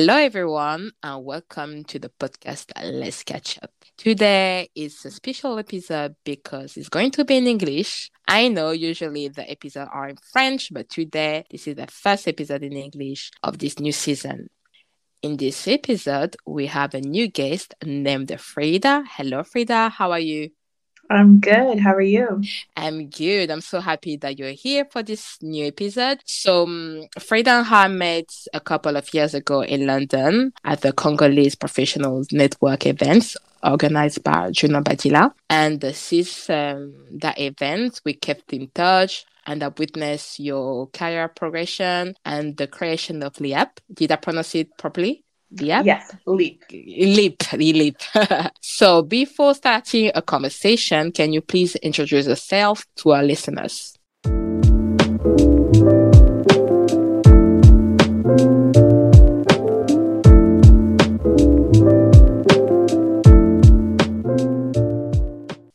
Hello, everyone, and welcome to the podcast Let's Catch Up. Today is a special episode because it's going to be in English. I know usually the episodes are in French, but today this is the first episode in English of this new season. In this episode, we have a new guest named Frida. Hello, Frida. How are you? I'm good. How are you? I'm good. I'm so happy that you're here for this new episode. So, um, Frida and I met a couple of years ago in London at the Congolese Professionals Network events organized by Juno Badila. And since um, that event, we kept in touch and I witnessed your career progression and the creation of LEAP. Did I pronounce it properly? Yeah. Yes, leap. Leap, leap. so before starting a conversation, can you please introduce yourself to our listeners?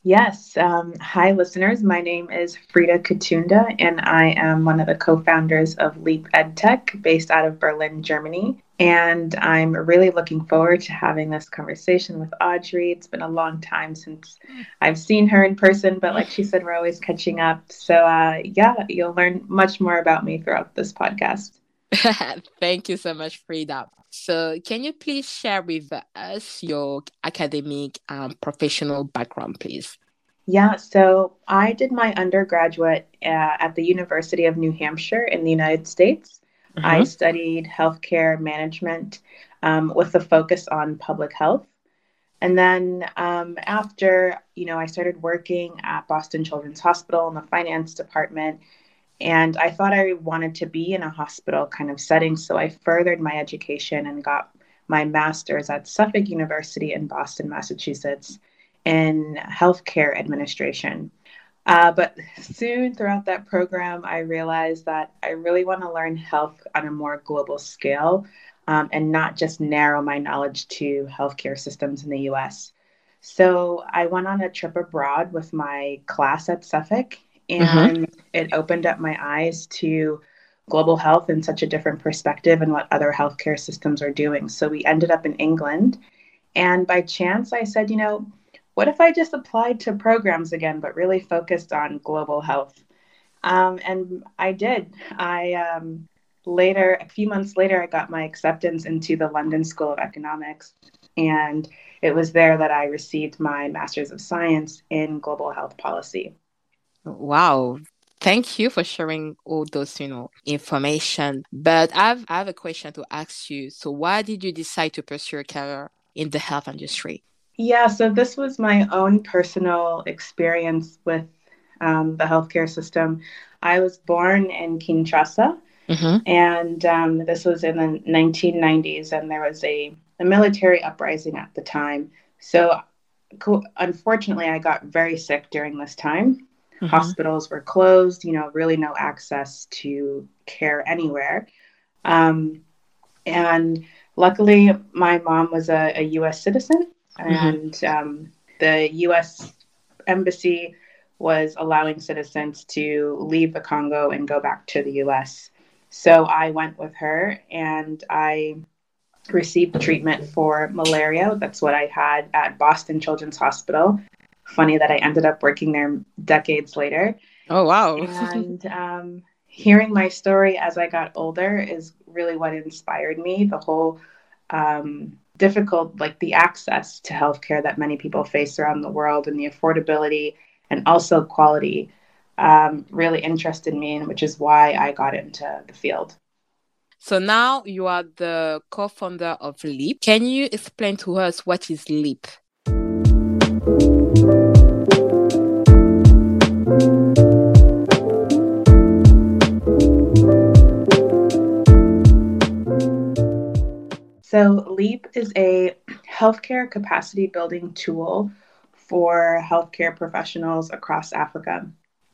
Yes. Um, hi, listeners. My name is Frida Katunda, and I am one of the co founders of Leap EdTech based out of Berlin, Germany. And I'm really looking forward to having this conversation with Audrey. It's been a long time since I've seen her in person, but like she said, we're always catching up. So, uh, yeah, you'll learn much more about me throughout this podcast. Thank you so much, Frida. So, can you please share with us your academic and um, professional background, please? Yeah, so I did my undergraduate uh, at the University of New Hampshire in the United States. Mm-hmm. I studied healthcare management um, with a focus on public health. And then um, after, you know, I started working at Boston Children's Hospital in the finance department. And I thought I wanted to be in a hospital kind of setting. So I furthered my education and got my master's at Suffolk University in Boston, Massachusetts, in healthcare administration. Uh, but soon throughout that program, I realized that I really want to learn health on a more global scale um, and not just narrow my knowledge to healthcare systems in the US. So I went on a trip abroad with my class at Suffolk. And mm-hmm. it opened up my eyes to global health in such a different perspective and what other healthcare systems are doing. So we ended up in England. And by chance, I said, you know, what if I just applied to programs again, but really focused on global health? Um, and I did. I um, later, a few months later, I got my acceptance into the London School of Economics. And it was there that I received my Master's of Science in Global Health Policy. Wow. Thank you for sharing all those, you know, information. But I've I have a question to ask you. So why did you decide to pursue a career in the health industry? Yeah, so this was my own personal experience with um, the healthcare system. I was born in Kinshasa, mm-hmm. and um, this was in the 1990s, and there was a, a military uprising at the time. So, co- unfortunately, I got very sick during this time. Mm-hmm. Hospitals were closed, you know, really no access to care anywhere. Um, and luckily, my mom was a, a US citizen, mm-hmm. and um, the US embassy was allowing citizens to leave the Congo and go back to the US. So I went with her and I received treatment for malaria. That's what I had at Boston Children's Hospital funny that I ended up working there decades later. Oh, wow. and um, hearing my story as I got older is really what inspired me. The whole um, difficult, like the access to healthcare that many people face around the world and the affordability and also quality um, really interested me, and which is why I got into the field. So now you are the co founder of Leap. Can you explain to us what is Leap? So, LEAP is a healthcare capacity building tool for healthcare professionals across Africa.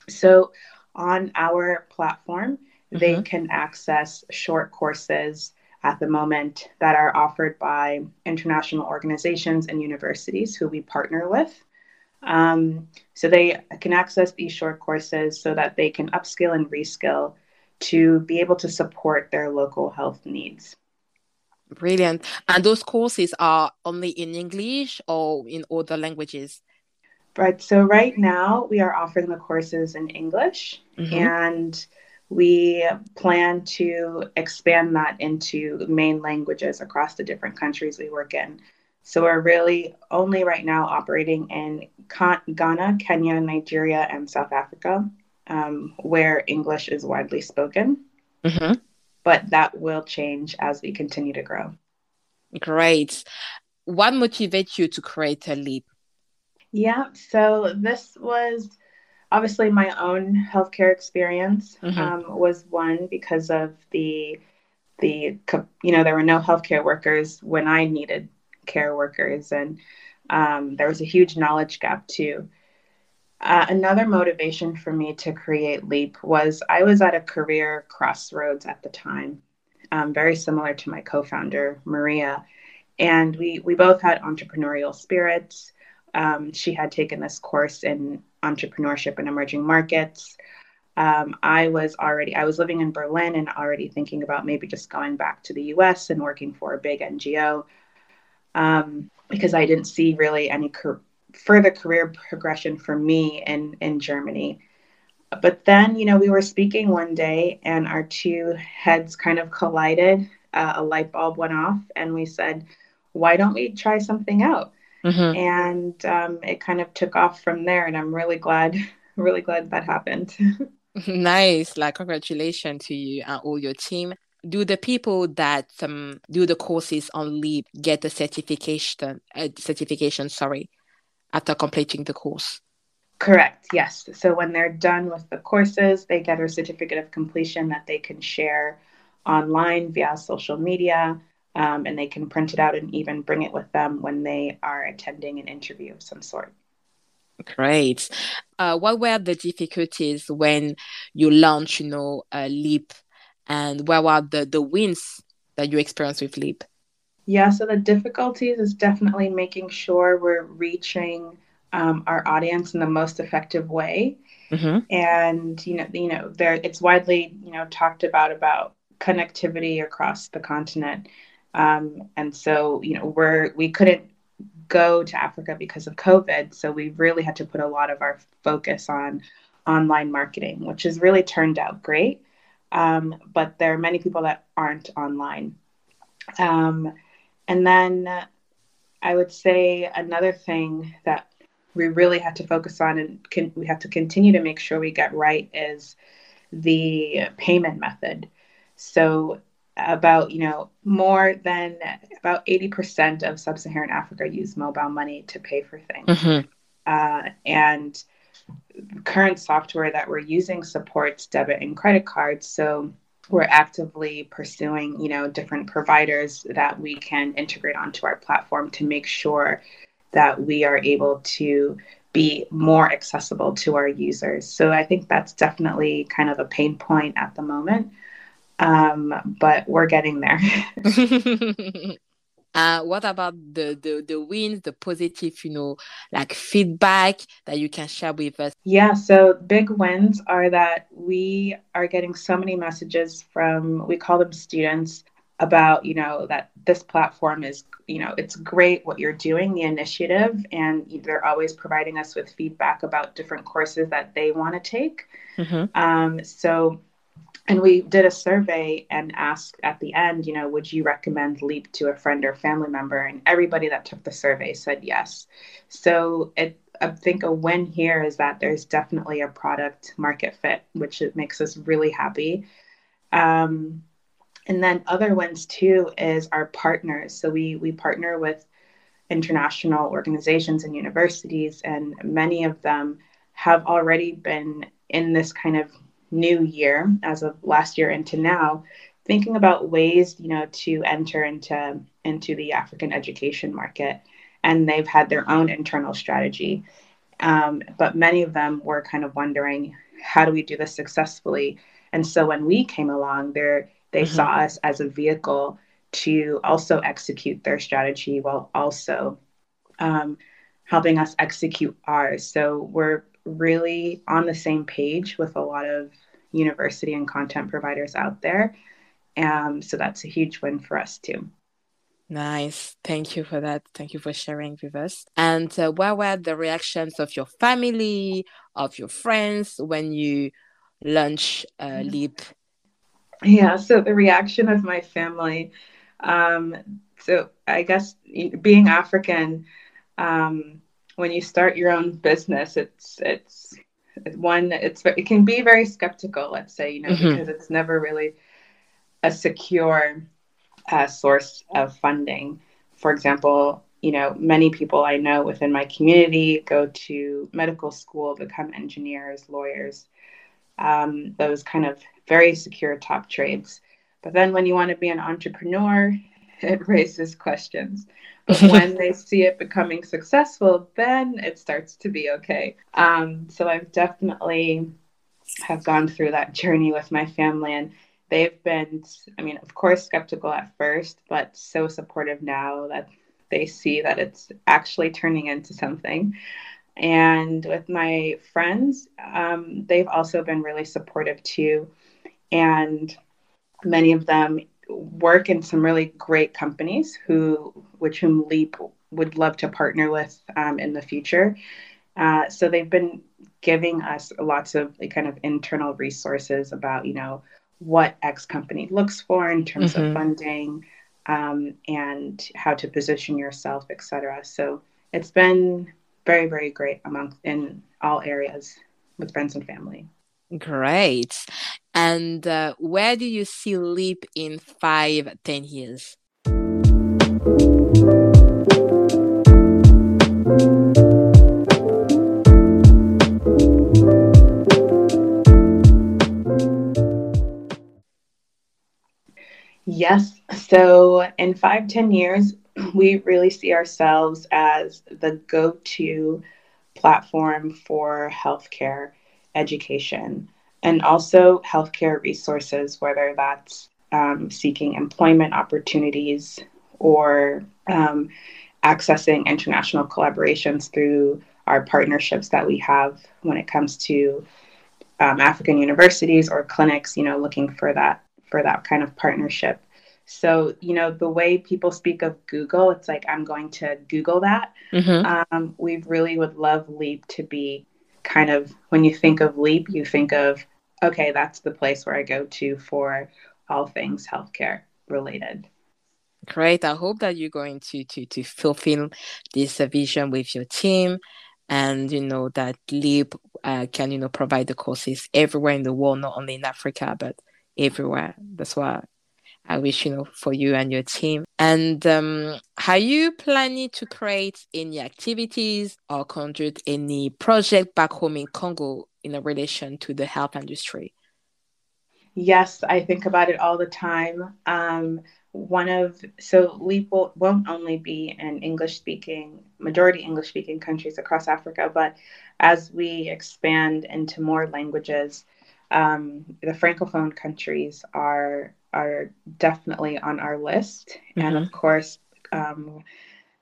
So, on our platform, mm-hmm. they can access short courses at the moment that are offered by international organizations and universities who we partner with. Um, so they can access these short courses so that they can upskill and reskill to be able to support their local health needs. Brilliant. And those courses are only in English or in other languages? Right. So right now we are offering the courses in English mm-hmm. and we plan to expand that into main languages across the different countries we work in. So we're really only right now operating in Ghana, Kenya, Nigeria, and South Africa, um, where English is widely spoken. Mm-hmm. But that will change as we continue to grow. Great. What motivates you to create a leap? Yeah, so this was obviously my own healthcare experience mm-hmm. um, was one because of the the you know there were no healthcare workers when I needed care workers, and um, there was a huge knowledge gap too. Uh, another motivation for me to create Leap was I was at a career crossroads at the time, um, very similar to my co-founder Maria, and we we both had entrepreneurial spirits. Um, she had taken this course in entrepreneurship and emerging markets. Um, I was already I was living in Berlin and already thinking about maybe just going back to the U.S. and working for a big NGO um, because I didn't see really any cur- further career progression for me in in Germany. But then, you know, we were speaking one day and our two heads kind of collided. Uh, a light bulb went off, and we said, "Why don't we try something out?" Mm-hmm. And um, it kind of took off from there. And I'm really glad, really glad that happened. nice. Like, congratulations to you and all your team. Do the people that um, do the courses on Leap get a certification? Uh, certification, sorry, after completing the course. Correct. Yes. So when they're done with the courses, they get a certificate of completion that they can share online via social media um, and they can print it out and even bring it with them when they are attending an interview of some sort. Great. Uh, what were the difficulties when you launched, you know, uh, Leap, and what were the the wins that you experienced with Leap? Yeah, so the difficulties is definitely making sure we're reaching um, our audience in the most effective way. Mm-hmm. And you know, you know, there it's widely you know talked about about connectivity across the continent. Um, and so, you know, we're we couldn't go to Africa because of COVID, so we really had to put a lot of our focus on online marketing, which has really turned out great. Um, but there are many people that aren't online. Um, and then I would say another thing that we really had to focus on and can, we have to continue to make sure we get right is the payment method. So about you know more than about 80% of sub-saharan africa use mobile money to pay for things mm-hmm. uh, and current software that we're using supports debit and credit cards so we're actively pursuing you know different providers that we can integrate onto our platform to make sure that we are able to be more accessible to our users so i think that's definitely kind of a pain point at the moment um, but we're getting there. uh, what about the, the the wins, the positive, you know, like feedback that you can share with us? Yeah, so big wins are that we are getting so many messages from we call them students about you know that this platform is you know it's great what you're doing the initiative and they're always providing us with feedback about different courses that they want to take mm-hmm. um, so and we did a survey and asked at the end, you know, would you recommend Leap to a friend or family member? And everybody that took the survey said yes. So it, I think a win here is that there's definitely a product market fit, which it makes us really happy. Um, and then other wins too is our partners. So we we partner with international organizations and universities, and many of them have already been in this kind of new year, as of last year into now, thinking about ways, you know, to enter into into the African education market, and they've had their own internal strategy. Um, but many of them were kind of wondering, how do we do this successfully? And so when we came along, there they mm-hmm. saw us as a vehicle to also execute their strategy while also um, helping us execute ours. So we're really on the same page with a lot of university and content providers out there. Um, so that's a huge win for us too. Nice. Thank you for that. Thank you for sharing with us. And uh, what were the reactions of your family, of your friends when you launch uh, Leap? Yeah, so the reaction of my family. Um, so I guess being African, um, when you start your own business, it's it's one it's it can be very skeptical. Let's say you know mm-hmm. because it's never really a secure uh, source of funding. For example, you know, many people I know within my community go to medical school, become engineers, lawyers, um, those kind of very secure top trades. But then when you want to be an entrepreneur, it raises questions. But when they see it becoming successful, then it starts to be okay. Um, so I've definitely have gone through that journey with my family and they've been, I mean, of course, skeptical at first, but so supportive now that they see that it's actually turning into something. And with my friends, um, they've also been really supportive too. And many of them work in some really great companies who, which whom Leap would love to partner with um, in the future. Uh, so they've been giving us lots of like, kind of internal resources about, you know, what X company looks for in terms mm-hmm. of funding um, and how to position yourself, etc. So it's been very, very great among in all areas with friends and family. Great. And uh, where do you see Leap in five, ten years? Yes. So in five, ten years, we really see ourselves as the go to platform for healthcare education and also healthcare resources, whether that's um, seeking employment opportunities or um, accessing international collaborations through our partnerships that we have when it comes to um, African universities or clinics, you know, looking for that for that kind of partnership. So, you know, the way people speak of Google, it's like, I'm going to Google that. Mm-hmm. Um, we really would love Leap to be kind of, when you think of Leap, you think of, okay, that's the place where I go to for all things healthcare related. Great. I hope that you're going to to to fulfill this uh, vision with your team, and you know that Leap uh, can you know provide the courses everywhere in the world, not only in Africa but everywhere. That's why I wish you know for you and your team. And um, are you planning to create any activities or conduct any project back home in Congo in relation to the health industry? Yes, I think about it all the time. Um, one of so Leap will, won't only be in English speaking, majority English speaking countries across Africa, but as we expand into more languages, um, the francophone countries are are definitely on our list, mm-hmm. and of mm-hmm. course, um,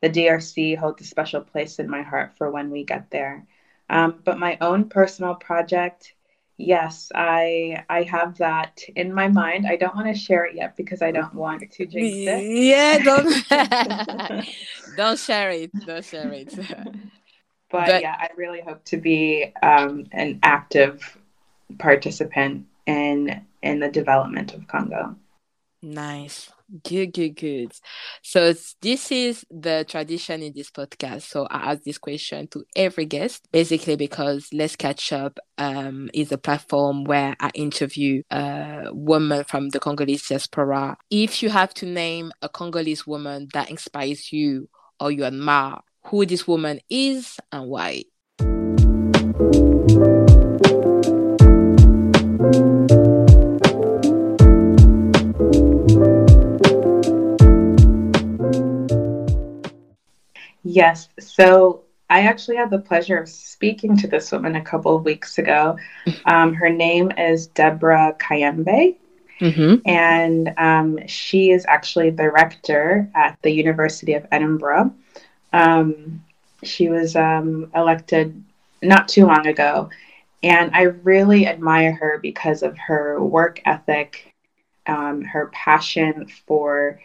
the DRC holds a special place in my heart for when we get there. Um, but my own personal project, yes, I I have that in my mind. I don't want to share it yet because I don't want to jinx it. Yeah, don't don't share it. Don't share it. but, but, yeah, I really hope to be um, an active participant in in the development of Congo. Nice. Good, good, good. So this is the tradition in this podcast. So I ask this question to every guest, basically because Let's Catch Up um, is a platform where I interview a woman from the Congolese diaspora. If you have to name a Congolese woman that inspires you or you admire, who this woman is and why. Yes. So I actually had the pleasure of speaking to this woman a couple of weeks ago. Um, her name is Debora Kayembe. Mm-hmm. And um, she is actually the rector at the University of Edinburgh. Um, she was um, elected not too long ago. And I really admire her because of her work ethic, um, her passion for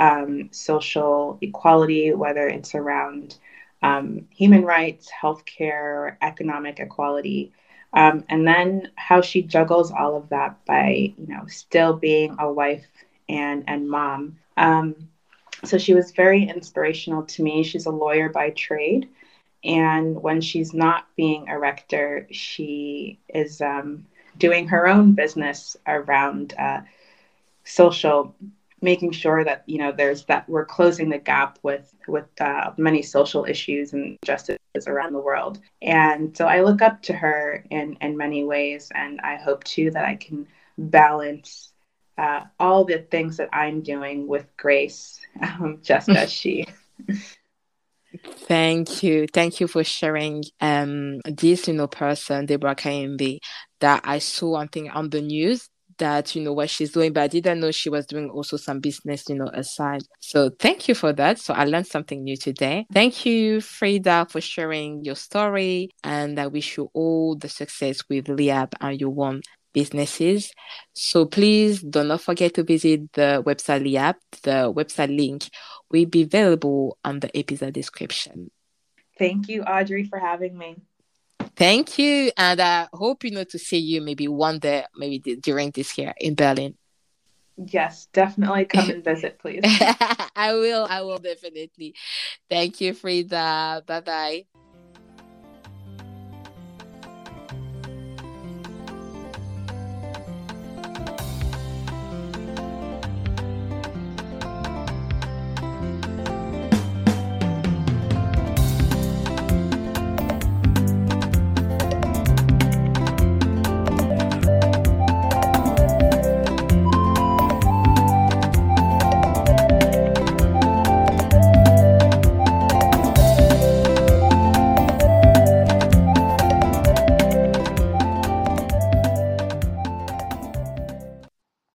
um, social equality, whether it's around um, human rights, healthcare, economic equality. Um, and then how she juggles all of that by, you know, still being a wife and and mom. Um, so she was very inspirational to me. She's a lawyer by trade, and when she's not being a rector, she is um, doing her own business around uh, social making sure that you know there's that we're closing the gap with with uh, many social issues and justices around the world. And so i look up to her in in many ways and i hope too that i can balance uh, all the things that i'm doing with grace um, just as she Thank you. Thank you for sharing um this, you know, person, Debora Kayembe, that I saw one thing on the news that you know what she's doing but i didn't know she was doing also some business you know aside. So thank you for that. So i learned something new today. Thank you frida for sharing your story. And i wish you all the success with Leap and your one businesses. So please do not forget to visit the website Leap. The website link will be available on the episode description. Thank you audrey for having me Thank you. And I hope, you know, to see you maybe one day, maybe during this year in Berlin. Yes, definitely come and visit, please. I will. I will definitely. Thank you, Frida. Bye bye.